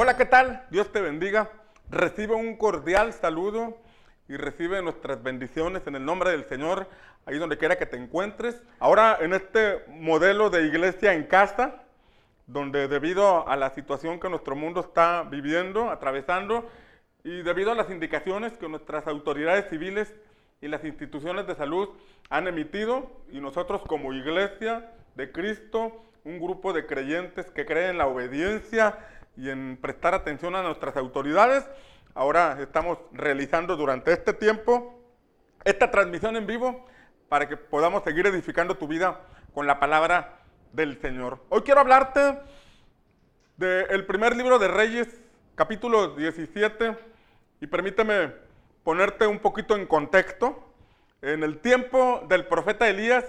Hola, ¿qué tal? Dios te bendiga. Recibe un cordial saludo y recibe nuestras bendiciones en el nombre del Señor, ahí donde quiera que te encuentres. Ahora en este modelo de iglesia en casa, donde debido a la situación que nuestro mundo está viviendo, atravesando, y debido a las indicaciones que nuestras autoridades civiles y las instituciones de salud han emitido, y nosotros como iglesia de Cristo, un grupo de creyentes que creen en la obediencia y en prestar atención a nuestras autoridades, ahora estamos realizando durante este tiempo esta transmisión en vivo para que podamos seguir edificando tu vida con la palabra del Señor. Hoy quiero hablarte del primer libro de Reyes, capítulo 17, y permíteme ponerte un poquito en contexto. En el tiempo del profeta Elías,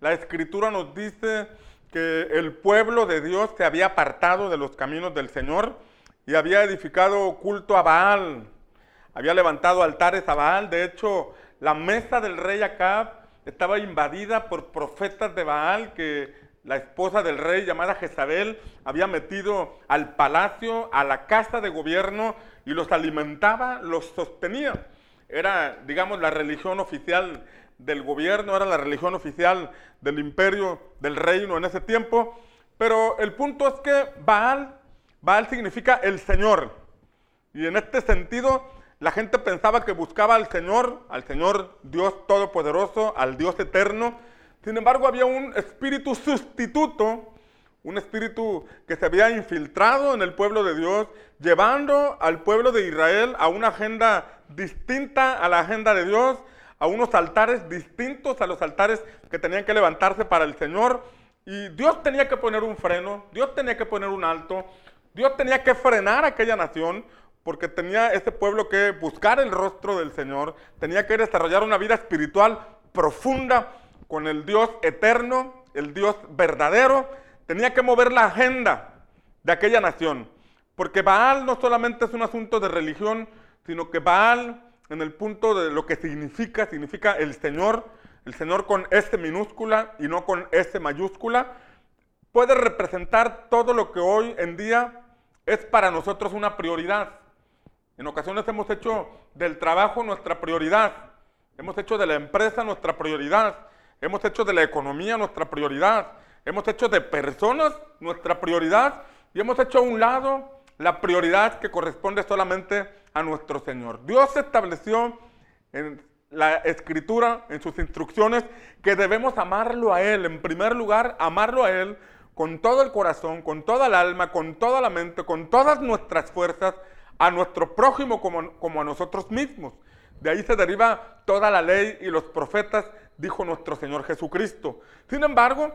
la escritura nos dice que el pueblo de Dios se había apartado de los caminos del Señor y había edificado culto a Baal, había levantado altares a Baal. De hecho, la mesa del rey Acab estaba invadida por profetas de Baal que la esposa del rey llamada Jezabel había metido al palacio, a la casa de gobierno y los alimentaba, los sostenía. Era, digamos, la religión oficial del gobierno, era la religión oficial del imperio, del reino en ese tiempo. Pero el punto es que Baal Baal significa el Señor. Y en este sentido, la gente pensaba que buscaba al Señor, al Señor Dios Todopoderoso, al Dios Eterno. Sin embargo, había un espíritu sustituto, un espíritu que se había infiltrado en el pueblo de Dios, llevando al pueblo de Israel a una agenda distinta a la agenda de Dios, a unos altares distintos a los altares que tenían que levantarse para el Señor. Y Dios tenía que poner un freno, Dios tenía que poner un alto, Dios tenía que frenar aquella nación porque tenía ese pueblo que buscar el rostro del Señor, tenía que desarrollar una vida espiritual profunda con el Dios eterno, el Dios verdadero, tenía que mover la agenda de aquella nación. Porque Baal no solamente es un asunto de religión, sino que Baal, en el punto de lo que significa, significa el Señor, el Señor con S minúscula y no con S mayúscula, puede representar todo lo que hoy en día es para nosotros una prioridad. En ocasiones hemos hecho del trabajo nuestra prioridad, hemos hecho de la empresa nuestra prioridad, hemos hecho de la economía nuestra prioridad, hemos hecho de personas nuestra prioridad y hemos hecho a un lado la prioridad que corresponde solamente a nuestro Señor. Dios estableció en la escritura, en sus instrucciones, que debemos amarlo a Él. En primer lugar, amarlo a Él con todo el corazón, con toda el alma, con toda la mente, con todas nuestras fuerzas, a nuestro prójimo como, como a nosotros mismos. De ahí se deriva toda la ley y los profetas, dijo nuestro Señor Jesucristo. Sin embargo,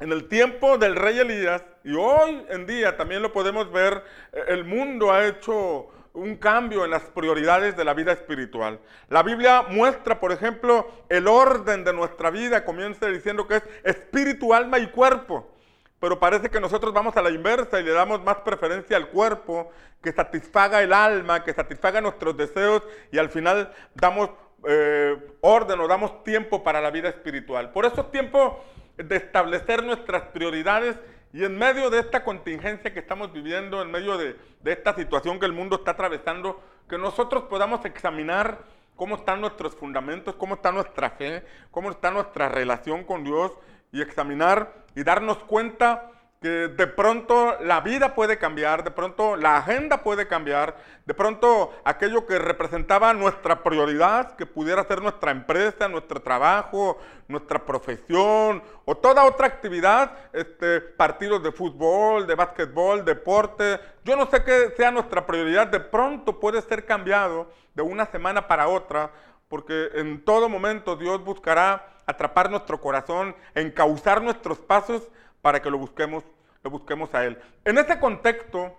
en el tiempo del rey Elías, y hoy en día también lo podemos ver, el mundo ha hecho un cambio en las prioridades de la vida espiritual. La Biblia muestra, por ejemplo, el orden de nuestra vida, comienza diciendo que es espíritu, alma y cuerpo. Pero parece que nosotros vamos a la inversa y le damos más preferencia al cuerpo, que satisfaga el alma, que satisfaga nuestros deseos y al final damos eh, orden o damos tiempo para la vida espiritual. Por eso es tiempo de establecer nuestras prioridades y en medio de esta contingencia que estamos viviendo, en medio de, esta situación que el mundo está atravesando, que nosotros podamos examinar cómo están nuestros fundamentos, cómo está nuestra fe, cómo está nuestra relación con Dios y examinar y darnos cuenta que de pronto la vida puede cambiar, de pronto la agenda puede cambiar, de pronto aquello que representaba nuestra prioridad, que pudiera ser nuestra empresa, nuestro trabajo, nuestra profesión o toda otra actividad, este, partidos de fútbol, de básquetbol, deporte, yo no sé qué sea nuestra prioridad, de pronto puede ser cambiado de una semana para otra, porque en todo momento Dios buscará atrapar nuestro corazón, encauzar nuestros pasos para que lo busquemos, busquemos a Él. En ese contexto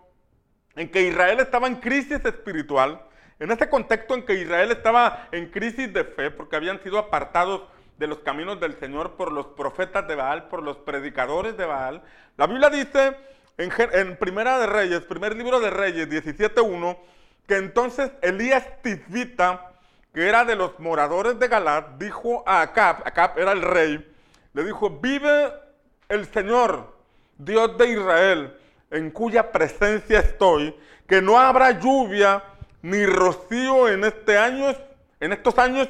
en que Israel estaba en crisis espiritual, en ese contexto en que Israel estaba en crisis de fe, porque habían sido apartados de los caminos del Señor por los profetas de Baal, por los predicadores de Baal, la Biblia dice en, en Primera de Reyes, primer libro de Reyes 17.1, que entonces Elías Tisbita, que era de los moradores de Galat, dijo a Acab, Acab era el rey, le dijo, vive el Señor, Dios de Israel, en cuya presencia estoy, que no habrá lluvia ni rocío en este año, en estos años,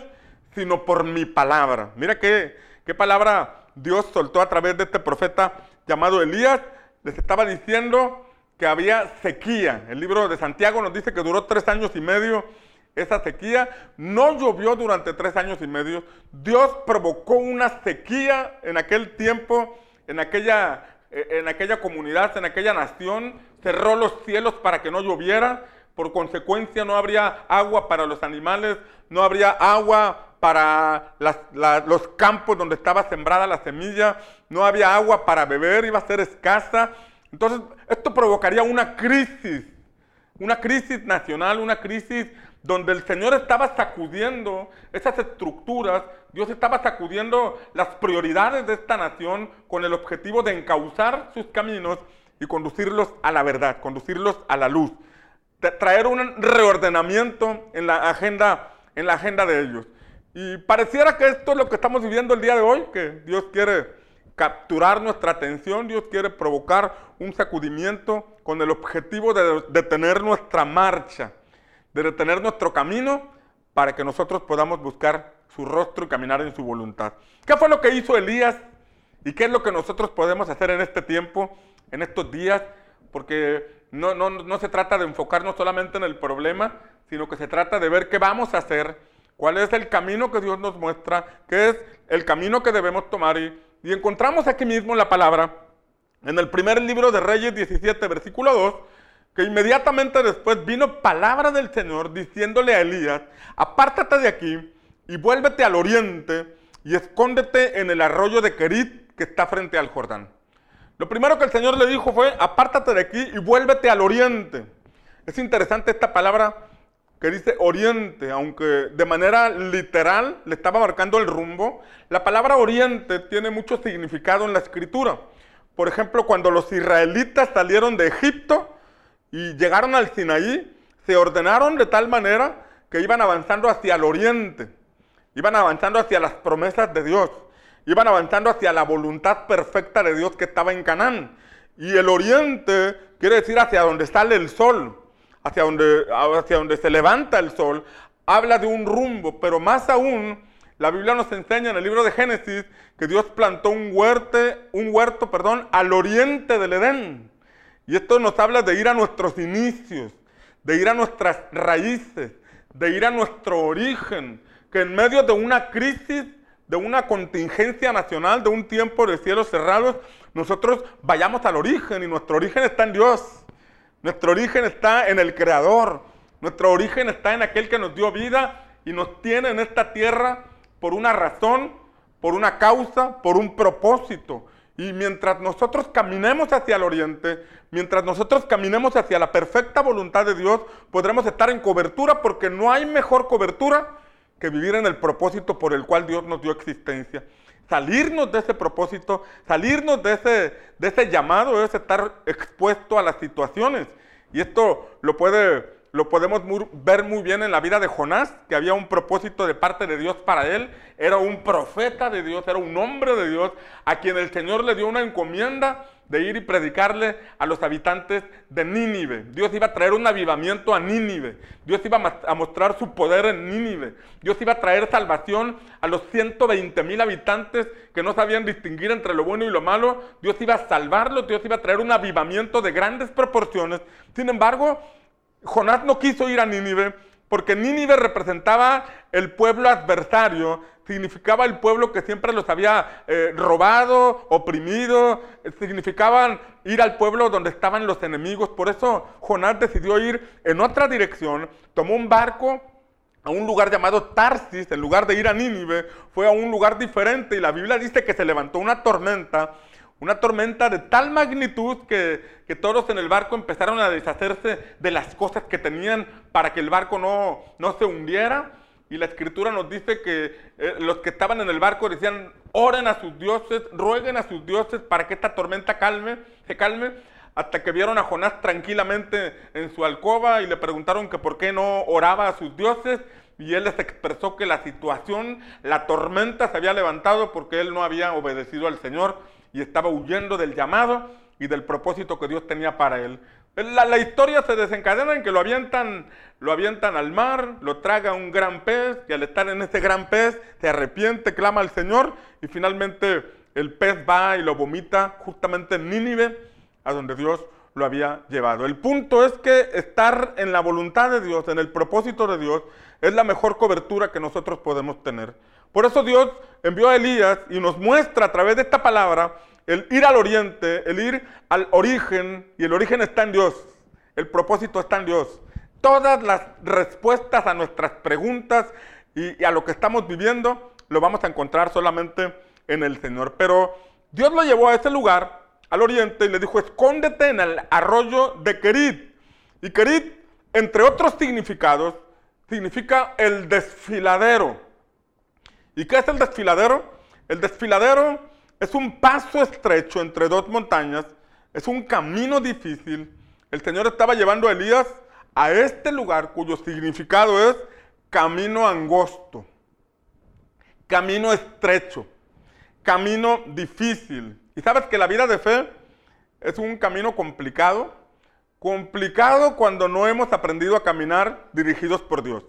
sino por mi palabra. Mira qué, qué palabra Dios soltó a través de este profeta llamado Elías. Les estaba diciendo que había sequía. El libro de Santiago nos dice que duró tres años y medio esa sequía. No llovió durante tres años y medio. Dios provocó una sequía en aquel tiempo, en aquella, en aquella comunidad, en aquella nación. Cerró los cielos para que no lloviera. Por consecuencia no habría agua para los animales, no habría agua para los campos donde estaba sembrada la semilla, no había agua para beber, iba a ser escasa. Entonces, esto provocaría una crisis, una crisis nacional, una crisis donde el Señor estaba sacudiendo esas estructuras, Dios estaba sacudiendo las prioridades de esta nación con el objetivo de encauzar sus caminos y conducirlos a la verdad, conducirlos a la luz, traer un reordenamiento en la agenda, en la agenda de ellos. Y pareciera que esto es lo que estamos viviendo el día de hoy, que Dios quiere capturar nuestra atención, Dios quiere provocar un sacudimiento con el objetivo de detener nuestra marcha, de detener nuestro camino para que nosotros podamos buscar su rostro y caminar en su voluntad. ¿Qué fue lo que hizo Elías y qué es lo que nosotros podemos hacer en este tiempo, en estos días? Porque no, no, no se trata de enfocarnos solamente en el problema, sino que se trata de ver qué vamos a hacer, cuál es el camino que Dios nos muestra, qué es el camino que debemos tomar y y encontramos aquí mismo la palabra, en el primer libro de Reyes 17, versículo 2, que inmediatamente después vino palabra del Señor diciéndole a Elías, apártate de aquí y vuélvete al oriente y escóndete en el arroyo de Kerit que está frente al Jordán. Lo primero que el Señor le dijo fue, apártate de aquí y vuélvete al oriente. Es interesante esta palabra que dice oriente, aunque de manera literal le estaba marcando el rumbo, la palabra oriente tiene mucho significado en la escritura. Por ejemplo, cuando los israelitas salieron de Egipto y llegaron al Sinaí, se ordenaron de tal manera que iban avanzando hacia el oriente, iban avanzando hacia las promesas de Dios, iban avanzando hacia la voluntad perfecta de Dios que estaba en Canaán. Y el oriente quiere decir hacia donde sale el sol hacia donde, hacia donde se levanta el sol, habla de un rumbo, pero más aún, la Biblia nos enseña en el libro de Génesis que Dios plantó un huerto, un huerto perdón, al oriente del Edén. Y esto nos habla de ir a nuestros inicios, de ir a nuestras raíces, de ir a nuestro origen, que en medio de una crisis, de una contingencia nacional, de un tiempo de cielos cerrados, nosotros vayamos al origen y nuestro origen está en Dios. Nuestro origen está en el Creador. Nuestro origen está en aquel que nos dio vida y nos tiene en esta tierra por una razón, por una causa, por un propósito. Y mientras nosotros caminemos hacia el oriente, mientras nosotros caminemos hacia la perfecta voluntad de Dios, podremos estar en cobertura porque no hay mejor cobertura que vivir en el propósito por el cual Dios nos dio existencia salirnos de ese propósito, salirnos de ese, de ese llamado es estar expuesto a las situaciones. Y esto lo, puede, lo podemos ver muy bien en la vida de Jonás, que había un propósito de parte de Dios para él. Era un profeta de Dios, era un hombre de Dios, a quien el Señor le dio una encomienda de ir y predicarle a los habitantes de Nínive. Dios iba a traer un avivamiento a Nínive. Dios iba a mostrar su poder en Nínive. Dios iba a traer salvación a los 120 mil habitantes que no sabían distinguir entre lo bueno y lo malo. Dios iba a salvarlos. Dios iba a traer un avivamiento de grandes proporciones. Sin embargo, Jonás no quiso ir a Nínive porque Nínive representaba el pueblo adversario significaba el pueblo que siempre los había eh, robado, oprimido, significaban ir al pueblo donde estaban los enemigos. Por eso Jonás decidió ir en otra dirección, tomó un barco a un lugar llamado Tarsis, en lugar de ir a Nínive, fue a un lugar diferente y la Biblia dice que se levantó una tormenta, una tormenta de tal magnitud que, que, todos en el barco empezaron a deshacerse de las cosas que tenían para que el barco no, no se hundiera. Y la escritura nos dice que eh, los que estaban en el barco decían, oren a sus dioses, rueguen a sus dioses para que esta tormenta calme, se calme, hasta que vieron a Jonás tranquilamente en su alcoba y le preguntaron que por qué no oraba a sus dioses. Y él les expresó que la situación, la tormenta se había levantado porque él no había obedecido al Señor y estaba huyendo del llamado. y del propósito que Dios tenía para él. La, historia se desencadena en que lo avientan, lo avientan al mar, lo traga un gran pez, y al estar en ese gran pez se arrepiente, clama al Señor, y finalmente el pez va y lo vomita justamente en Nínive, a donde Dios lo había llevado. El punto es que estar en la voluntad de Dios, en el propósito de Dios, es la mejor cobertura que nosotros podemos tener. Por eso Dios envió a Elías y nos muestra a través de esta palabra el ir al oriente, el ir al origen, y el origen está en Dios, el propósito está en Dios. Todas las respuestas a nuestras preguntas y, a lo que estamos viviendo lo vamos a encontrar solamente en el Señor. Pero Dios lo llevó a ese lugar, al oriente, y le dijo, escóndete en el arroyo de Kerit. Y Kerit, entre otros significados, significa el desfiladero. ¿Y qué es el desfiladero? El desfiladero es un paso estrecho entre dos montañas, es un camino difícil. El Señor estaba llevando a Elías a este lugar cuyo significado es camino angosto, camino estrecho, camino difícil. Y sabes que la vida de fe es un camino complicado, complicado cuando no hemos aprendido a caminar dirigidos por Dios.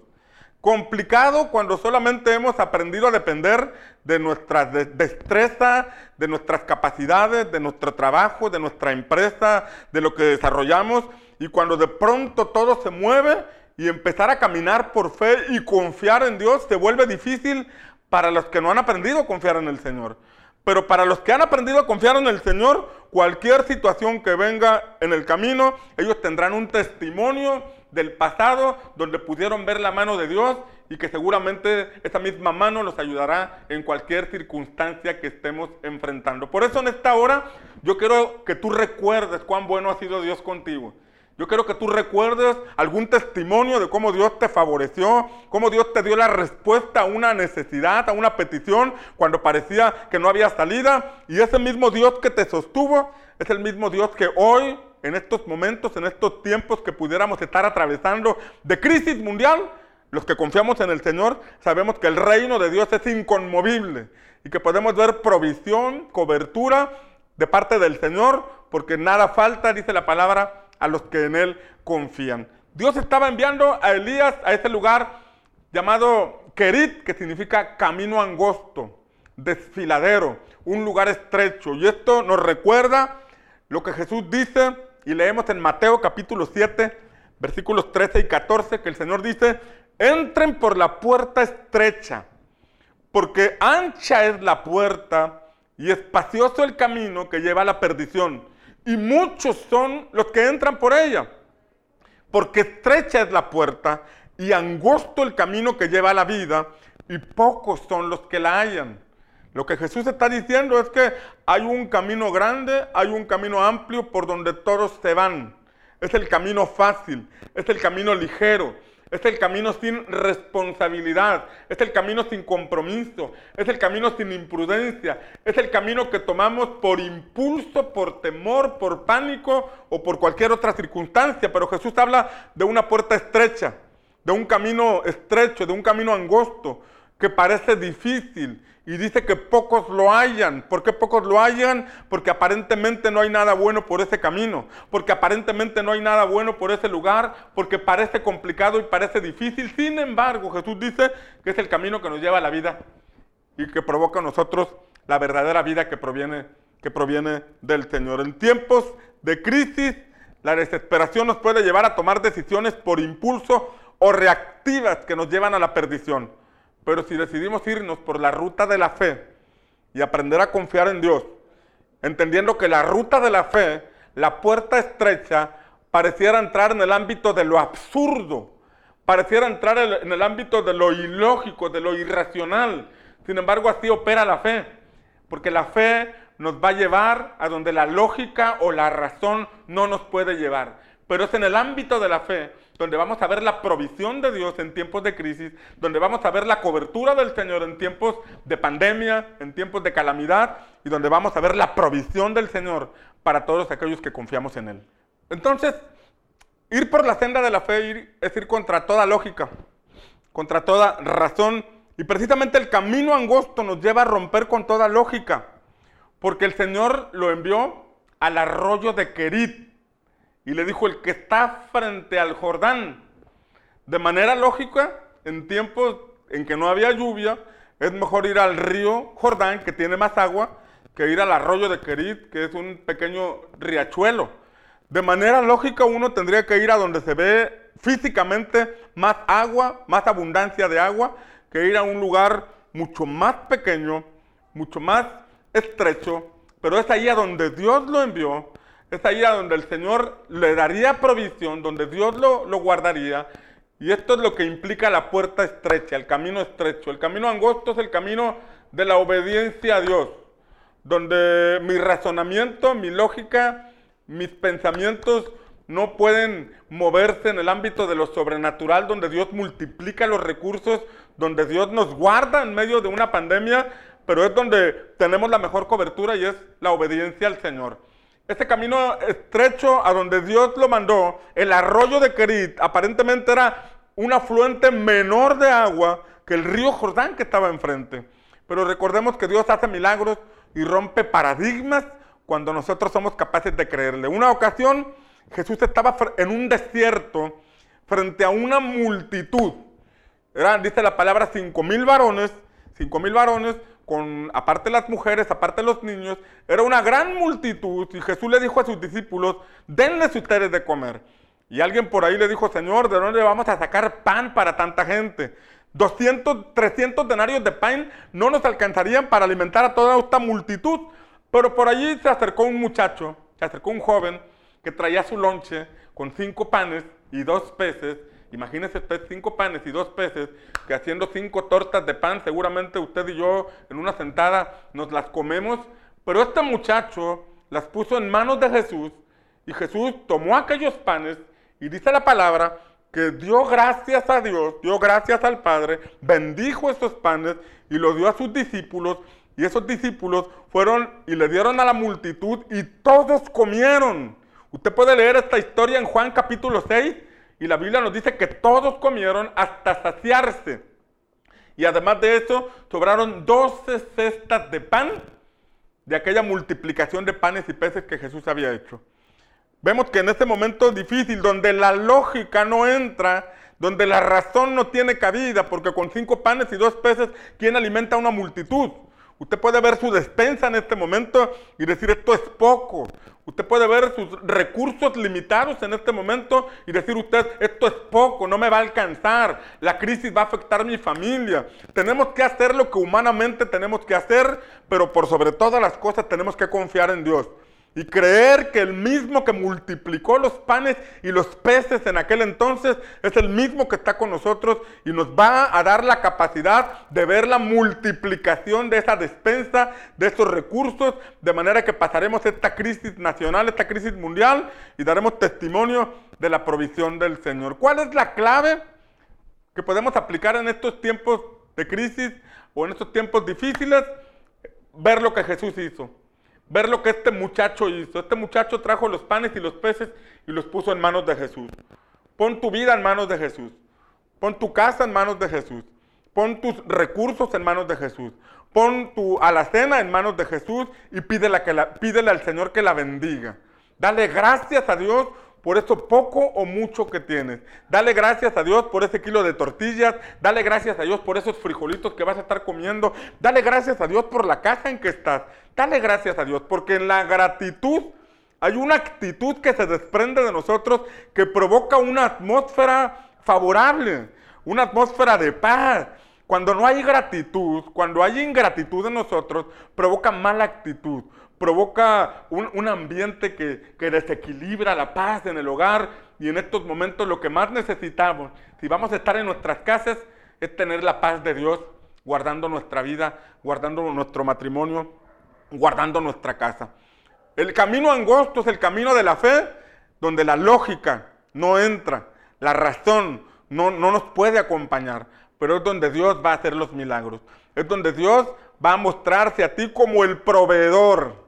Complicado cuando solamente hemos aprendido a depender de nuestra destreza, de nuestras capacidades, de nuestro trabajo, de nuestra empresa, de lo que desarrollamos. Y cuando de pronto todo se mueve y empezar a caminar por fe y confiar en Dios se vuelve difícil para los que no han aprendido a confiar en el Señor. Pero para los que han aprendido a confiar en el Señor, cualquier situación que venga en el camino, ellos tendrán un testimonio del pasado donde pudieron ver la mano de Dios y que seguramente esa misma mano los ayudará en cualquier circunstancia que estemos enfrentando. Por eso en esta hora yo quiero que tú recuerdes cuán bueno ha sido Dios contigo. Yo quiero que tú recuerdes algún testimonio de cómo Dios te favoreció, cómo Dios te dio la respuesta a una necesidad, a una petición, cuando parecía que no había salida. Y ese mismo Dios que te sostuvo es el mismo Dios que hoy en estos momentos, en estos tiempos que pudiéramos estar atravesando de crisis mundial, los que confiamos en el Señor sabemos que el reino de Dios es inconmovible y que podemos ver provisión, cobertura de parte del Señor, porque nada falta, dice la palabra, a los que en Él confían. Dios estaba enviando a Elías a ese lugar llamado Kerit, que significa camino angosto, desfiladero, un lugar estrecho. Y esto nos recuerda lo que Jesús dice y leemos en Mateo capítulo 7, versículos 13 y 14, que el Señor dice, entren por la puerta estrecha, porque ancha es la puerta y espacioso el camino que lleva a la perdición, y muchos son los que entran por ella, porque estrecha es la puerta y angosto el camino que lleva a la vida, y pocos son los que la hallan. Lo que Jesús está diciendo es que hay un camino grande, hay un camino amplio por donde todos se van. Es el camino fácil, es el camino ligero, es el camino sin responsabilidad, es el camino sin compromiso, es el camino sin imprudencia, es el camino que tomamos por impulso, por temor, por pánico o por cualquier otra circunstancia. Pero Jesús habla de una puerta estrecha, de un camino estrecho, de un camino angosto, que parece difícil y dice que pocos lo hayan. ¿Por qué pocos lo hayan? Porque aparentemente no hay nada bueno por ese camino, porque aparentemente no hay nada bueno por ese lugar, porque parece complicado y parece difícil. Sin embargo, Jesús dice que es el camino que nos lleva a la vida y que provoca a nosotros la verdadera vida que proviene, que proviene del Señor. En tiempos de crisis, la desesperación nos puede llevar a tomar decisiones por impulso o reactivas que nos llevan a la perdición. Pero si decidimos irnos por la ruta de la fe y aprender a confiar en Dios, entendiendo que la ruta de la fe, la puerta estrecha, pareciera entrar en el ámbito de lo absurdo, pareciera entrar en el ámbito de lo ilógico, de lo irracional. Sin embargo, así opera la fe, porque la fe nos va a llevar a donde la lógica o la razón no nos puede llevar. Pero es en el ámbito de la fe donde vamos a ver la provisión de Dios en tiempos de crisis, donde vamos a ver la cobertura del Señor en tiempos de pandemia, en tiempos de calamidad, y donde vamos a ver la provisión del Señor para todos aquellos que confiamos en Él. Entonces, ir por la senda de la fe es ir contra toda lógica, contra toda razón, y precisamente el camino angosto nos lleva a romper con toda lógica, porque el Señor lo envió al arroyo de Kerit. Y le dijo, el que está frente al Jordán. De manera lógica, en tiempos en que no había lluvia, es mejor ir al río Jordán, que tiene más agua, que ir al arroyo de Kerit, que es un pequeño riachuelo. De manera lógica, uno tendría que ir a donde se ve físicamente más agua, más abundancia de agua, que ir a un lugar mucho más pequeño, mucho más estrecho, pero es ahí a donde Dios lo envió, es ahí a donde el Señor le daría provisión, donde Dios lo, lo guardaría. Y esto es lo que implica la puerta estrecha, el camino estrecho. El camino angosto es el camino de la obediencia a Dios, donde mi razonamiento, mi lógica, mis pensamientos no pueden moverse en el ámbito de lo sobrenatural, donde Dios multiplica los recursos, donde Dios nos guarda en medio de una pandemia, pero es donde tenemos la mejor cobertura y es la obediencia al Señor. Este camino estrecho a donde Dios lo mandó, el arroyo de Kerit, aparentemente era un afluente menor de agua que el río Jordán que estaba enfrente. Pero recordemos que Dios hace milagros y rompe paradigmas cuando nosotros somos capaces de creerle. Una ocasión Jesús estaba en un desierto frente a una multitud. Eran, dice la palabra, cinco mil varones, cinco mil varones, con, aparte las mujeres, aparte los niños, era una gran multitud y Jesús le dijo a sus discípulos, denles ustedes de comer. Y alguien por ahí le dijo, Señor, ¿de dónde vamos a sacar pan para tanta gente? 200, 300 denarios de pan no nos alcanzarían para alimentar a toda esta multitud. Pero por allí se acercó un muchacho, se acercó un joven que traía su lonche con cinco panes y dos peces Imagínese usted cinco panes y dos peces, que haciendo cinco tortas de pan, seguramente usted y yo en una sentada nos las comemos. Pero este muchacho las puso en manos de Jesús y Jesús tomó aquellos panes y dice la palabra que dio gracias a Dios, dio gracias al Padre, bendijo esos panes y los dio a sus discípulos y esos discípulos fueron y le dieron a la multitud y todos comieron. Usted puede leer esta historia en Juan capítulo 6 y la Biblia nos dice que todos comieron hasta saciarse. Y además de eso, sobraron 12 cestas de pan de aquella multiplicación de panes y peces que Jesús había hecho. Vemos que en este momento difícil, donde la lógica no entra, donde la razón no tiene cabida, porque con cinco panes y dos peces, ¿quién alimenta a una multitud? Usted puede ver su despensa en este momento y decir esto es poco. Usted puede ver sus recursos limitados en este momento y decir usted esto es poco, no me va a alcanzar, la crisis va a afectar a mi familia. Tenemos que hacer lo que humanamente tenemos que hacer, pero por sobre todas las cosas tenemos que confiar en Dios y creer que el mismo que multiplicó los panes y los peces en aquel entonces es el mismo que está con nosotros y nos va a dar la capacidad de ver la multiplicación de esa despensa, de esos recursos, de manera que pasaremos esta crisis nacional, esta crisis mundial y daremos testimonio de la provisión del Señor. ¿Cuál es la clave que podemos aplicar en estos tiempos de crisis o en estos tiempos difíciles? Ver lo que Jesús hizo ver lo que este muchacho hizo. Este muchacho trajo los panes y los peces y los puso en manos de Jesús. Pon tu vida en manos de Jesús. Pon tu casa en manos de Jesús. Pon tus recursos en manos de Jesús. Pon tu alacena en manos de Jesús y pídele, que pídele al Señor que la bendiga. Dale gracias a Dios por eso poco o mucho que tienes. Dale gracias a Dios por ese kilo de tortillas. Dale gracias a Dios por esos frijolitos que vas a estar comiendo. Dale gracias a Dios por la casa en que estás. Dale gracias a Dios porque en la gratitud hay una actitud que se desprende de nosotros que provoca una atmósfera favorable, una atmósfera de paz. Cuando no hay gratitud, cuando hay ingratitud en nosotros, provoca mala actitud, provoca un, ambiente que, que, desequilibra la paz en el hogar y en estos momentos lo que más necesitamos, si vamos a estar en nuestras casas, es tener la paz de Dios, guardando nuestra vida, guardando nuestro matrimonio, guardando nuestra casa. El camino angosto es el camino de la fe, donde la lógica no entra, la razón no, no nos puede acompañar, pero es donde Dios va a hacer los milagros. Es donde Dios va a mostrarse a ti como el proveedor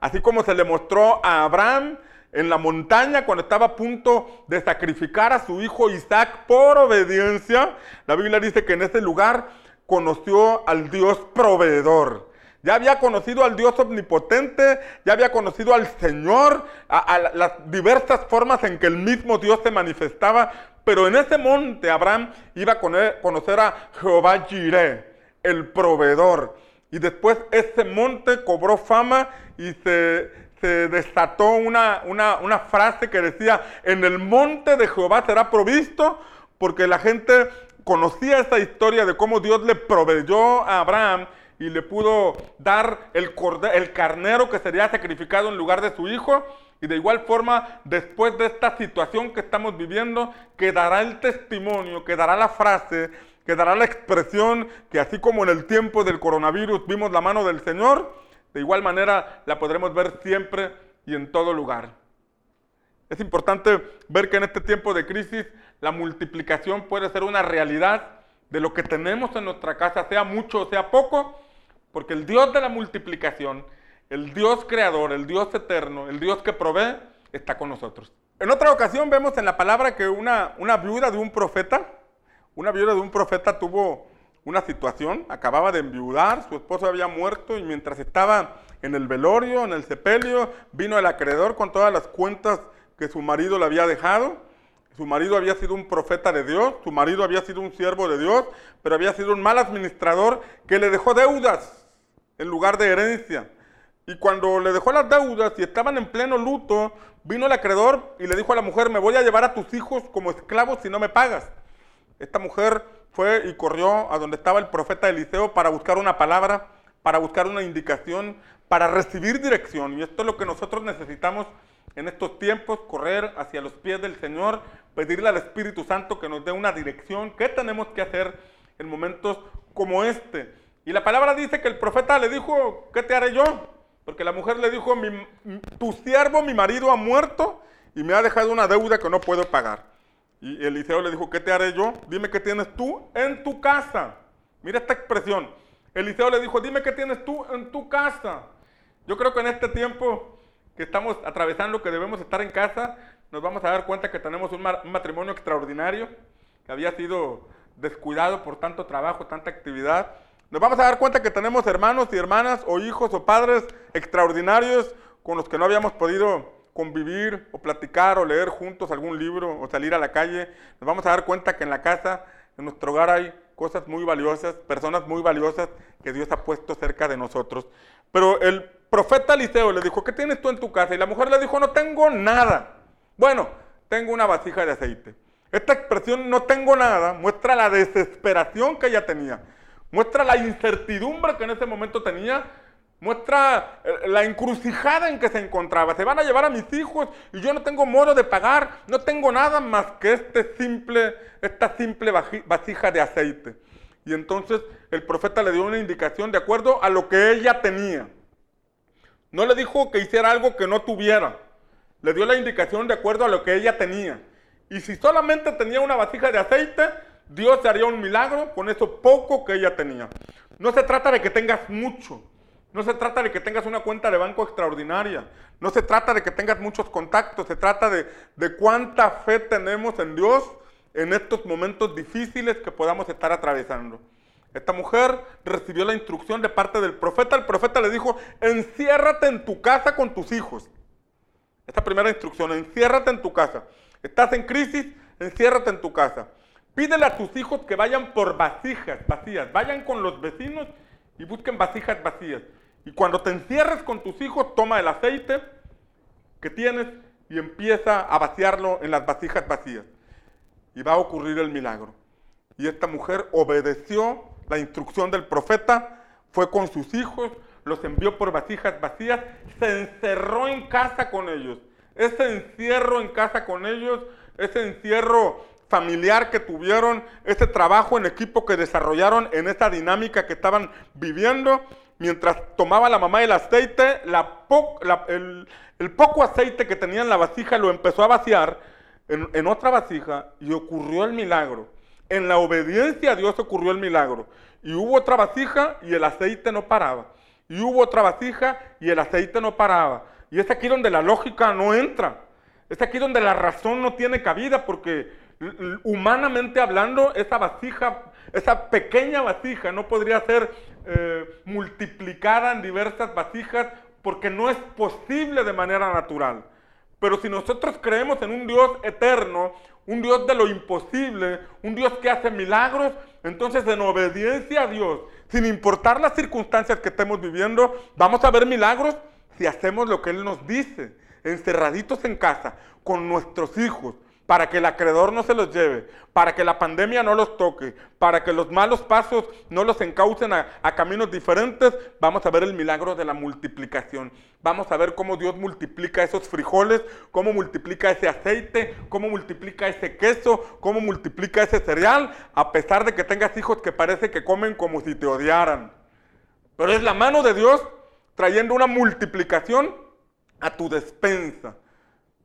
Así como se le mostró a Abraham en la montaña cuando estaba a punto de sacrificar a su hijo Isaac por obediencia, la Biblia dice que en ese lugar conoció al Dios proveedor. Ya había conocido al Dios omnipotente, ya había conocido al Señor, a, las diversas formas en que el mismo Dios se manifestaba, pero en ese monte Abraham iba a conocer a Jehová Jireh, el proveedor. Y después ese monte cobró fama y se, desató una, una, frase que decía, en el monte de Jehová será provisto, porque la gente conocía esa historia de cómo Dios le proveyó a Abraham y le pudo dar el, el carnero que sería sacrificado en lugar de su hijo. Y de igual forma, después de esta situación que estamos viviendo, quedará el testimonio, quedará la frase, quedará la expresión que así como en el tiempo del coronavirus vimos la mano del Señor, de igual manera la podremos ver siempre y en todo lugar. Es importante ver que en este tiempo de crisis la multiplicación puede ser una realidad de lo que tenemos en nuestra casa, sea mucho o sea poco, porque el Dios de la multiplicación, el Dios creador, el Dios eterno, el Dios que provee, está con nosotros. En otra ocasión vemos en la palabra que una, una viuda de un profeta, una viuda de un profeta tuvo una situación, acababa de enviudar, su esposo había muerto y mientras estaba en el velorio, en el sepelio, vino el acreedor con todas las cuentas que su marido le había dejado. Su marido había sido un profeta de Dios, su marido había sido un siervo de Dios, pero había sido un mal administrador que le dejó deudas en lugar de herencia. Y cuando le dejó las deudas y estaban en pleno luto, vino el acreedor y le dijo a la mujer, me voy a llevar a tus hijos como esclavos si no me pagas. Esta mujer fue y corrió a donde estaba el profeta Eliseo para buscar una palabra, para buscar una indicación, para recibir dirección. Y esto es lo que nosotros necesitamos en estos tiempos, correr hacia los pies del Señor, pedirle al Espíritu Santo que nos dé una dirección, qué tenemos que hacer en momentos como este. Y la palabra dice que el profeta le dijo, ¿qué te haré yo? Porque la mujer le dijo, tu siervo, mi marido, ha muerto y me ha dejado una deuda que no puedo pagar. Y Eliseo le dijo, ¿qué te haré yo? Dime qué tienes tú en tu casa. Mira esta expresión. Eliseo le dijo, dime qué tienes tú en tu casa. Yo creo que en este tiempo que estamos atravesando, que debemos estar en casa, nos vamos a dar cuenta que tenemos un matrimonio extraordinario, que había sido descuidado por tanto trabajo, tanta actividad nos vamos a dar cuenta que tenemos hermanos y hermanas o hijos o padres extraordinarios con los que no habíamos podido convivir o platicar o leer juntos algún libro o salir a la calle. Nos vamos a dar cuenta que en la casa, en nuestro hogar hay cosas muy valiosas, personas muy valiosas que Dios ha puesto cerca de nosotros. Pero el profeta Eliseo le dijo, ¿qué tienes tú en tu casa? Y la mujer le dijo, no tengo nada. Bueno, tengo una vasija de aceite. Esta expresión no tengo nada muestra la desesperación que ella tenía muestra la incertidumbre que en ese momento tenía, muestra eh, la encrucijada en que se encontraba. Se van a llevar a mis hijos y yo no tengo modo de pagar, no tengo nada más que este simple, esta simple vasija de aceite. Y entonces el profeta le dio una indicación de acuerdo a lo que ella tenía. No le dijo que hiciera algo que no tuviera. Le dio la indicación de acuerdo a lo que ella tenía. Y si solamente tenía una vasija de aceite, Dios haría un milagro con eso poco que ella tenía. No se trata de que tengas mucho. No se trata de que tengas una cuenta de banco extraordinaria. No se trata de que tengas muchos contactos. Se trata de, de cuánta fe tenemos en Dios en estos momentos difíciles que podamos estar atravesando. Esta mujer recibió la instrucción de parte del profeta. El profeta le dijo, enciérrate en tu casa con tus hijos. Esta primera instrucción, enciérrate en tu casa. Estás en crisis, enciérrate en tu casa. Pídele a tus hijos que vayan por vasijas vacías, vayan con los vecinos y busquen vasijas vacías. Y cuando te encierres con tus hijos, toma el aceite que tienes y empieza a vaciarlo en las vasijas vacías. Y va a ocurrir el milagro. Y esta mujer obedeció la instrucción del profeta, fue con sus hijos, los envió por vasijas vacías, se encerró en casa con ellos. Ese encierro en casa con ellos, ese encierro familiar que tuvieron, ese trabajo en equipo que desarrollaron en esta dinámica que estaban viviendo, mientras tomaba la mamá el aceite, el, poco aceite que tenía en la vasija lo empezó a vaciar en, en otra vasija y ocurrió el milagro. En la obediencia a Dios ocurrió el milagro. Y hubo otra vasija y el aceite no paraba. Y hubo otra vasija y el aceite no paraba. Y es aquí donde la lógica no entra. Es aquí donde la razón no tiene cabida porque Humanamente hablando, esa vasija, esa pequeña vasija no podría ser eh, multiplicada en diversas vasijas porque no es posible de manera natural. Pero si nosotros creemos en un Dios eterno, un Dios de lo imposible, un Dios que hace milagros, entonces en obediencia a Dios, sin importar las circunstancias que estemos viviendo, vamos a ver milagros si hacemos lo que Él nos dice, encerraditos en casa, con nuestros hijos, para que el acreedor no se los lleve, para que la pandemia no los toque, para que los malos pasos no los encaucen a, caminos diferentes, vamos a ver el milagro de la multiplicación. Vamos a ver cómo Dios multiplica esos frijoles, cómo multiplica ese aceite, cómo multiplica ese queso, cómo multiplica ese cereal, a pesar de que tengas hijos que parece que comen como si te odiaran. Pero es la mano de Dios trayendo una multiplicación a tu despensa.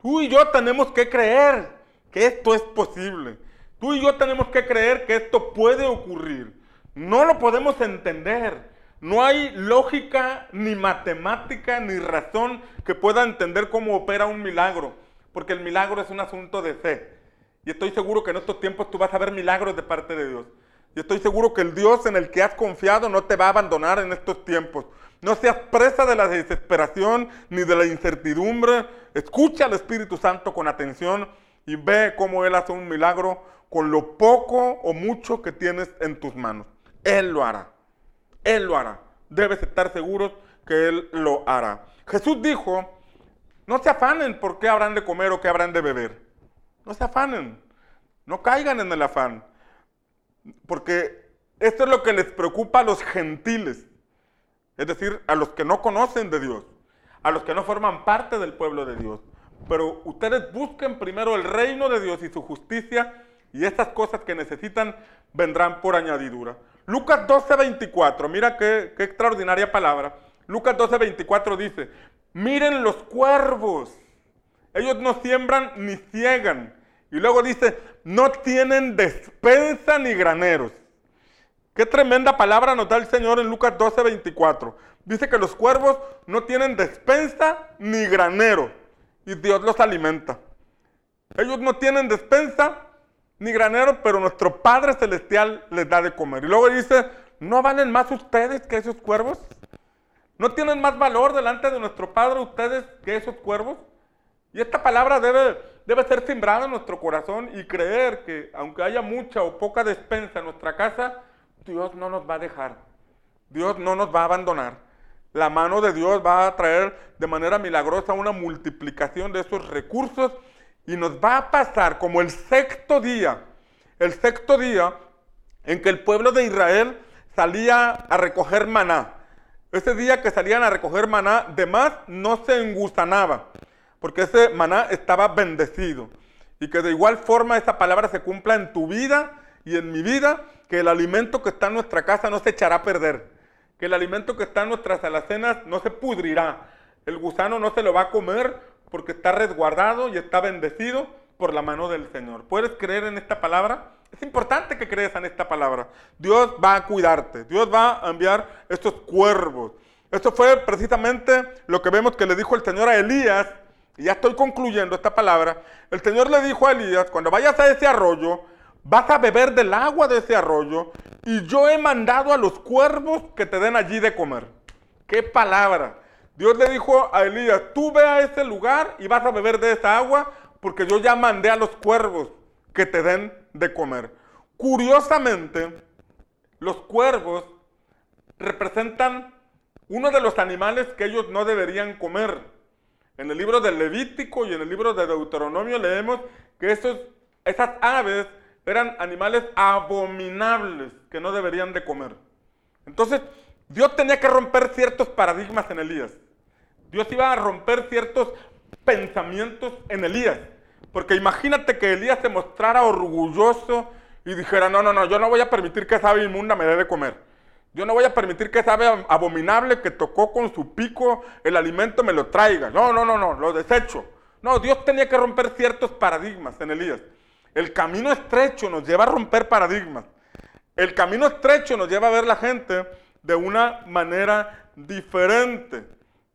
Tú y yo tenemos que creer que esto es posible. Tú y yo tenemos que creer que esto puede ocurrir. No lo podemos entender. No hay lógica, ni matemática, ni razón que pueda entender cómo opera un milagro. Porque el milagro es un asunto de fe. Y estoy seguro que en estos tiempos tú vas a ver milagros de parte de Dios. Y estoy seguro que el Dios en el que has confiado no te va a abandonar en estos tiempos. No seas presa de la desesperación ni de la incertidumbre. Escucha al Espíritu Santo con atención y ve cómo Él hace un milagro con lo poco o mucho que tienes en tus manos. Él lo hará. Él lo hará. Debes estar seguros que Él lo hará. Jesús dijo, no se afanen por qué habrán de comer o qué habrán de beber. No se afanen. No caigan en el afán. Porque esto es lo que les preocupa a los gentiles. Es decir, a los que no conocen de Dios. A los que no forman parte del pueblo de Dios. Pero ustedes busquen primero el reino de Dios y su justicia y estas cosas que necesitan vendrán por añadidura. Lucas 12:24, mira qué, extraordinaria palabra. Lucas 12:24 dice, miren los cuervos, ellos no siembran ni ciegan. Y luego dice, no tienen despensa ni graneros. Qué tremenda palabra nos da el Señor en Lucas 12:24. Dice que los cuervos no tienen despensa ni granero y Dios los alimenta. Ellos no tienen despensa ni granero, pero nuestro Padre Celestial les da de comer. Y luego dice, ¿no valen más ustedes que esos cuervos? ¿No tienen más valor delante de nuestro Padre ustedes que esos cuervos? Y esta palabra debe, debe ser sembrada en nuestro corazón y creer que aunque haya mucha o poca despensa en nuestra casa, Dios no nos va a dejar. Dios no nos va a abandonar la mano de Dios va a traer de manera milagrosa una multiplicación de esos recursos y nos va a pasar como el sexto día, el sexto día en que el pueblo de Israel salía a recoger maná. Ese día que salían a recoger maná, de más no se engusanaba, porque ese maná estaba bendecido. Y que de igual forma esa palabra se cumpla en tu vida y en mi vida, que el alimento que está en nuestra casa no se echará a perder que el alimento que está en nuestras alacenas no se pudrirá. El gusano no se lo va a comer porque está resguardado y está bendecido por la mano del Señor. ¿Puedes creer en esta palabra? Es importante que creas en esta palabra. Dios va a cuidarte. Dios va a enviar estos cuervos. Esto fue precisamente lo que vemos que le dijo el Señor a Elías. Y ya estoy concluyendo esta palabra. El Señor le dijo a Elías, cuando vayas a ese arroyo, vas a beber del agua de ese arroyo y yo he mandado a los cuervos que te den allí de comer. ¿Qué palabra? Dios le dijo a Elías, tú ve a ese lugar y vas a beber de esa agua porque yo ya mandé a los cuervos que te den de comer. Curiosamente, los cuervos representan uno de los animales que ellos no deberían comer. En el libro del Levítico y en el libro de Deuteronomio leemos que esos, esas aves eran animales abominables que no deberían de comer. Entonces, Dios tenía que romper ciertos paradigmas en Elías. Dios iba a romper ciertos pensamientos en Elías. Porque imagínate que Elías se mostrara orgulloso y dijera, no, no, no, yo no voy a permitir que esa ave inmunda me dé de comer. Yo no voy a permitir que esa ave abominable que tocó con su pico el alimento me lo traiga. No, no, no, no, lo desecho. No, Dios tenía que romper ciertos paradigmas en Elías. El camino estrecho nos lleva a romper paradigmas. El camino estrecho nos lleva a ver la gente de una manera diferente.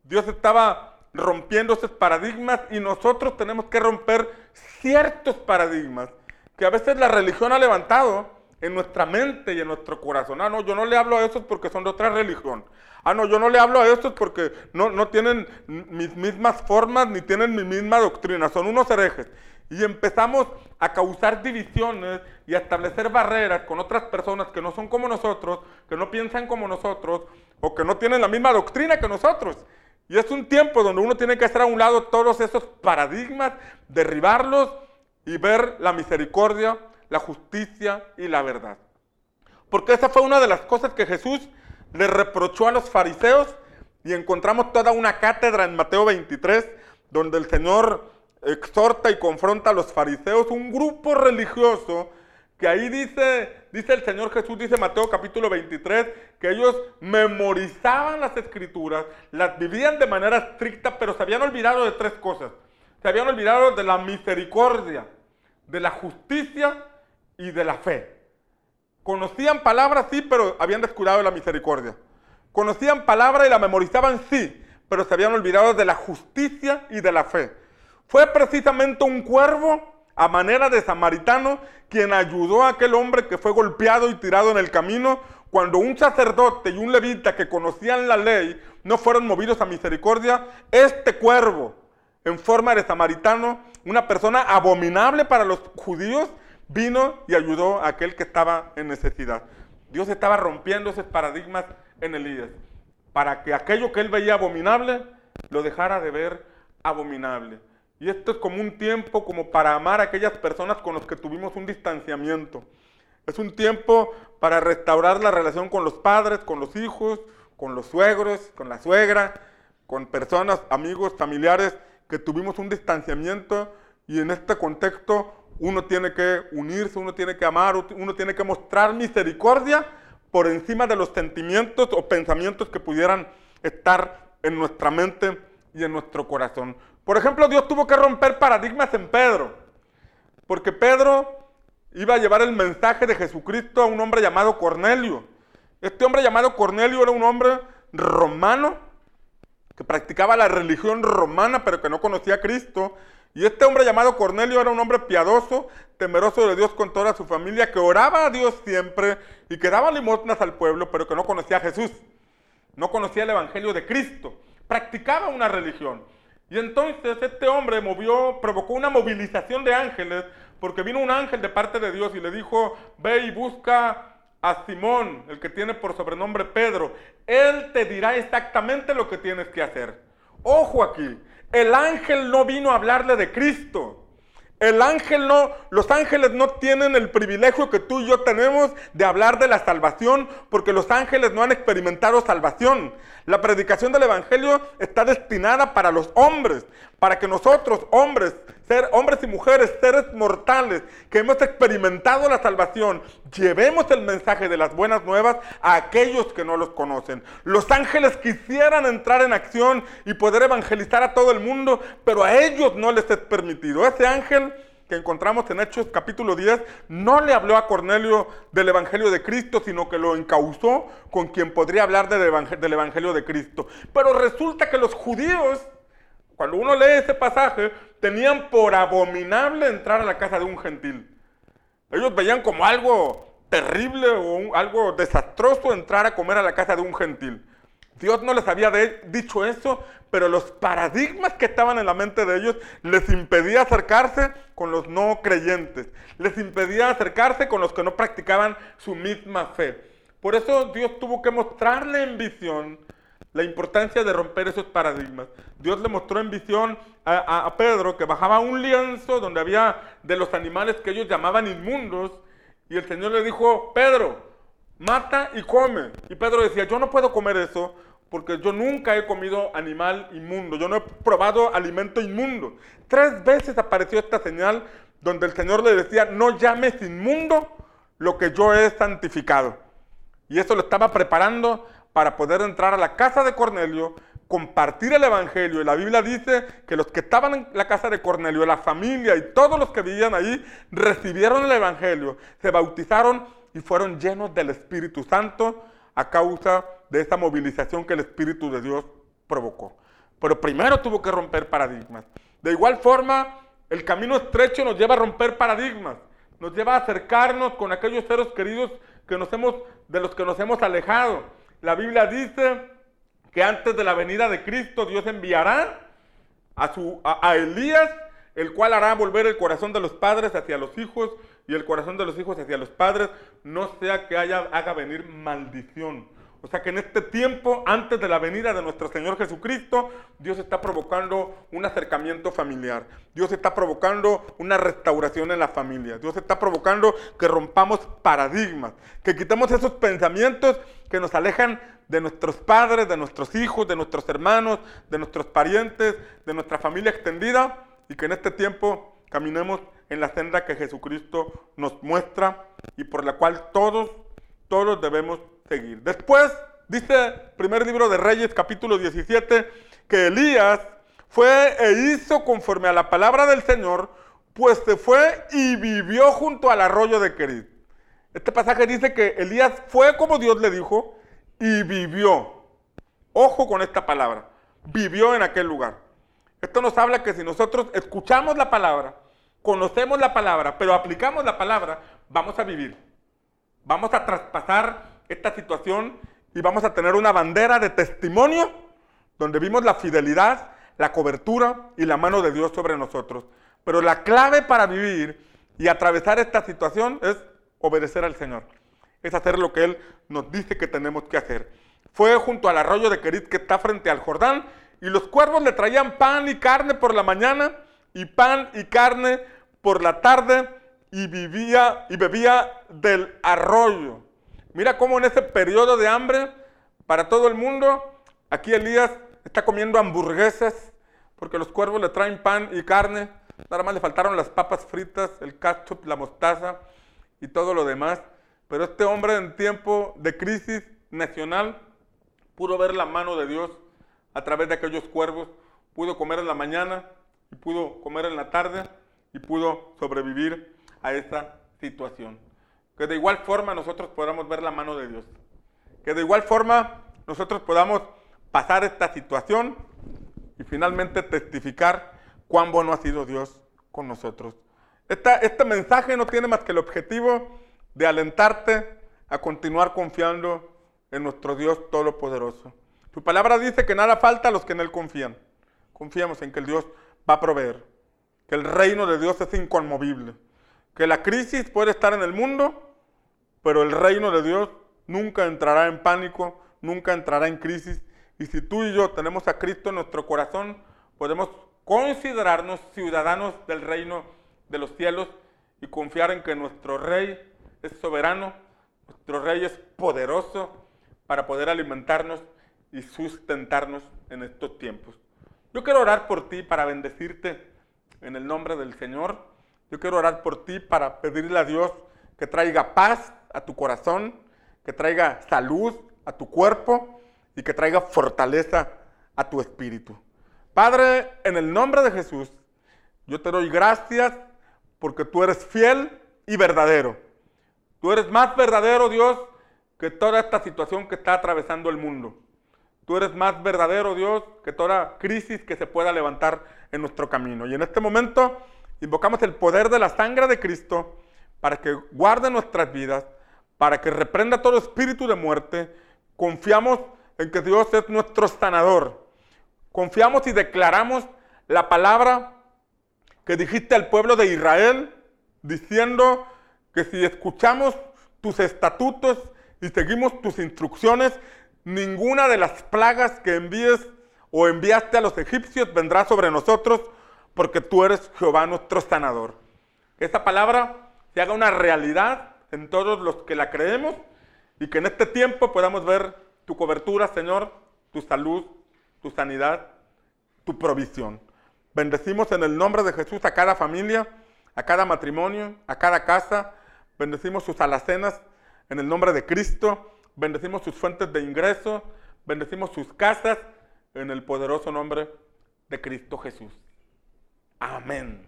Dios estaba rompiendo esos paradigmas y nosotros tenemos que romper ciertos paradigmas que a veces la religión ha levantado en nuestra mente y en nuestro corazón. Ah, no, yo no le hablo a esos porque son de otra religión. Ah, no, yo no le hablo a estos porque no, no tienen mis mismas formas ni tienen mi misma doctrina, son unos herejes. Y empezamos a causar divisiones y a establecer barreras con otras personas que no son como nosotros, que no piensan como nosotros o que no tienen la misma doctrina que nosotros. Y es un tiempo donde uno tiene que hacer a un lado todos esos paradigmas, derribarlos y ver la misericordia, la justicia y la verdad. Porque esa fue una de las cosas que Jesús le reprochó a los fariseos y encontramos toda una cátedra en Mateo 23 donde el Señor exhorta y confronta a los fariseos, un grupo religioso que ahí dice, dice el Señor Jesús, dice Mateo capítulo 23, que ellos memorizaban las escrituras, las vivían de manera estricta, pero se habían olvidado de tres cosas. Se habían olvidado de la misericordia, de la justicia y de la fe. Conocían palabras, sí, pero habían descuidado la misericordia. Conocían palabra y la memorizaban, sí, pero se habían olvidado de la justicia y de la fe. Fue precisamente un cuervo a manera de samaritano quien ayudó a aquel hombre que fue golpeado y tirado en el camino cuando un sacerdote y un levita que conocían la ley no fueron movidos a misericordia. Este cuervo, en forma de samaritano, una persona abominable para los judíos, vino y ayudó a aquel que estaba en necesidad. Dios estaba rompiendo esos paradigmas en Elías para que aquello que él veía abominable lo dejara de ver abominable. Y esto es como un tiempo como para amar a aquellas personas con las que tuvimos un distanciamiento. Es un tiempo para restaurar la relación con los padres, con los hijos, con los suegros, con la suegra, con personas, amigos, familiares que tuvimos un distanciamiento y en este contexto uno tiene que unirse, uno tiene que amar, uno tiene que mostrar misericordia por encima de los sentimientos o pensamientos que pudieran estar en nuestra mente y en nuestro corazón. Por ejemplo, Dios tuvo que romper paradigmas en Pedro, porque Pedro iba a llevar el mensaje de Jesucristo a un hombre llamado Cornelio. Este hombre llamado Cornelio era un hombre romano que practicaba la religión romana pero que no conocía a Cristo. Y este hombre llamado Cornelio era un hombre piadoso, temeroso de Dios con toda su familia, que oraba a Dios siempre y que daba limosnas al pueblo, pero que no conocía a Jesús. No conocía el Evangelio de Cristo. Practicaba una religión. Y entonces este hombre movió, provocó una movilización de ángeles, porque vino un ángel de parte de Dios y le dijo, ve y busca a Simón, el que tiene por sobrenombre Pedro. Él te dirá exactamente lo que tienes que hacer. Ojo aquí, el ángel no vino a hablarle de Cristo. El ángel no, los ángeles no tienen el privilegio que tú y yo tenemos de hablar de la salvación, porque los ángeles no han experimentado salvación. La predicación del evangelio está destinada para los hombres, para que nosotros, hombres, ser hombres y mujeres, seres mortales, que hemos experimentado la salvación, llevemos el mensaje de las buenas nuevas a aquellos que no los conocen. Los ángeles quisieran entrar en acción y poder evangelizar a todo el mundo, pero a ellos no les es permitido. Ese ángel que encontramos en Hechos capítulo 10, no le habló a Cornelio del Evangelio de Cristo, sino que lo encausó con quien podría hablar del Evangelio de Cristo. Pero resulta que los judíos cuando uno lee ese pasaje, tenían por abominable entrar a la casa de un gentil. Ellos veían como algo terrible o algo desastroso entrar a comer a la casa de un gentil. Dios no les había dicho eso, pero los paradigmas que estaban en la mente de ellos les impedía acercarse con los no creyentes, les impedía acercarse con los que no practicaban su misma fe. Por eso Dios tuvo que mostrarle en visión la importancia de romper esos paradigmas. Dios le mostró en visión a, Pedro que bajaba un lienzo donde había de los animales que ellos llamaban inmundos y el Señor le dijo, Pedro, mata y come. Y Pedro decía, yo no puedo comer eso porque yo nunca he comido animal inmundo, yo no he probado alimento inmundo. Tres veces apareció esta señal donde el Señor le decía, no llames inmundo lo que yo he santificado. Y eso lo estaba preparando para poder entrar a la casa de Cornelio, compartir el Evangelio. Y la Biblia dice que los que estaban en la casa de Cornelio, la familia y todos los que vivían ahí, recibieron el Evangelio, se bautizaron y fueron llenos del Espíritu Santo a causa de esa movilización que el Espíritu de Dios provocó. Pero primero tuvo que romper paradigmas. De igual forma, el camino estrecho nos lleva a romper paradigmas. nos lleva a acercarnos con aquellos seres queridos que nos hemos, de los que nos hemos alejado. La Biblia dice que antes de la venida de Cristo Dios enviará a, su, a, Elías, el cual hará volver el corazón de los padres hacia los hijos y el corazón de los hijos hacia los padres, no sea que haya, haga venir maldición. O sea que en este tiempo, antes de la venida de nuestro Señor Jesucristo, Dios está provocando un acercamiento familiar. Dios está provocando una restauración en la familia. Dios está provocando que rompamos paradigmas, que quitemos esos pensamientos que nos alejan de nuestros padres, de nuestros hijos, de nuestros hermanos, de nuestros parientes, de nuestra familia extendida y que en este tiempo caminemos en la senda que Jesucristo nos muestra y por la cual todos, todos debemos seguir. Después, dice primer libro de Reyes, capítulo 17, que Elías fue e hizo conforme a la palabra del Señor, pues se fue y vivió junto al arroyo de Querid. Este pasaje dice que Elías fue como Dios le dijo y vivió. Ojo con esta palabra. Vivió en aquel lugar. Esto nos habla que si nosotros escuchamos la palabra, conocemos la palabra, pero aplicamos la palabra, vamos a vivir. Vamos a traspasar esta situación y vamos a tener una bandera de testimonio donde vimos la fidelidad, la cobertura y la mano de Dios sobre nosotros. Pero la clave para vivir y atravesar esta situación es obedecer al Señor. Es hacer lo que Él nos dice que tenemos que hacer. Fue junto al arroyo de Kerit que está frente al Jordán y los cuervos le traían pan y carne por la mañana y pan y carne por la tarde y vivía y bebía del arroyo. Mira cómo en ese periodo de hambre para todo el mundo, aquí Elías está comiendo hamburguesas porque los cuervos le traen pan y carne. Nada más le faltaron las papas fritas, el ketchup, la mostaza y todo lo demás. Pero este hombre en tiempo de crisis nacional pudo ver la mano de Dios a través de aquellos cuervos. Pudo comer en la mañana y pudo comer en la tarde y pudo sobrevivir a esa situación. Que de igual forma nosotros podamos ver la mano de Dios. Que de igual forma nosotros podamos pasar esta situación y finalmente testificar cuán bueno ha sido Dios con nosotros. este mensaje no tiene más que el objetivo de alentarte a continuar confiando en nuestro Dios Todopoderoso. Su palabra dice que nada falta a los que en Él confían. Confiamos en que el Dios va a proveer, que el reino de Dios es inconmovible, que la crisis puede estar en el mundo, pero el reino de Dios nunca entrará en pánico, nunca entrará en crisis. Y si tú y yo tenemos a Cristo en nuestro corazón, podemos considerarnos ciudadanos del reino de los cielos y confiar en que nuestro rey es soberano, nuestro rey es poderoso para poder alimentarnos y sustentarnos en estos tiempos. Yo quiero orar por ti para bendecirte en el nombre del Señor. Yo quiero orar por ti para pedirle a Dios que traiga paz a tu corazón, que traiga salud a tu cuerpo y que traiga fortaleza a tu espíritu. Padre, en el nombre de Jesús, yo te doy gracias porque tú eres fiel y verdadero. Tú eres más verdadero, Dios, que toda esta situación que está atravesando el mundo. Tú eres más verdadero, Dios, que toda crisis que se pueda levantar en nuestro camino. Y en este momento invocamos el poder de la sangre de Cristo para que guarde nuestras vidas, para que reprenda todo espíritu de muerte. Confiamos en que Dios es nuestro sanador. Confiamos y declaramos la palabra que dijiste al pueblo de Israel, diciendo que si escuchamos tus estatutos y seguimos tus instrucciones, ninguna de las plagas que envíes o enviaste a los egipcios vendrá sobre nosotros, porque tú eres Jehová nuestro sanador. Que esta palabra se haga una realidad en todos los que la creemos y que en este tiempo podamos ver tu cobertura, Señor, tu salud, tu sanidad, tu provisión. Bendecimos en el nombre de Jesús a cada familia, a cada matrimonio, a cada casa. Bendecimos sus alacenas en el nombre de Cristo. Bendecimos sus fuentes de ingreso. Bendecimos sus casas en el poderoso nombre de Cristo Jesús. Amén.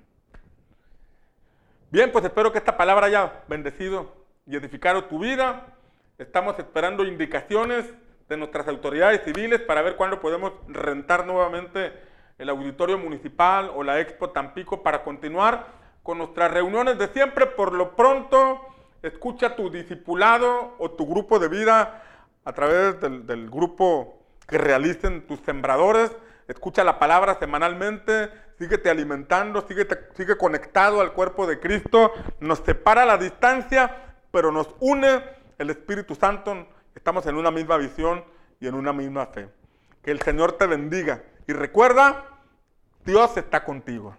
Bien, pues espero que esta palabra haya bendecido y edificado tu vida. Estamos esperando indicaciones de nuestras autoridades civiles para ver cuándo podemos rentar nuevamente el auditorio municipal o la Expo Tampico para continuar con nuestras reuniones de siempre. Por lo pronto, escucha tu discipulado o tu grupo de vida a través del, del grupo que realicen tus sembradores. Escucha la palabra semanalmente, síguete alimentando, sigue conectado al cuerpo de Cristo. Nos separa la distancia, pero nos une el Espíritu Santo. Estamos en una misma visión y en una misma fe. Que el Señor te bendiga. Y recuerda, Dios está contigo.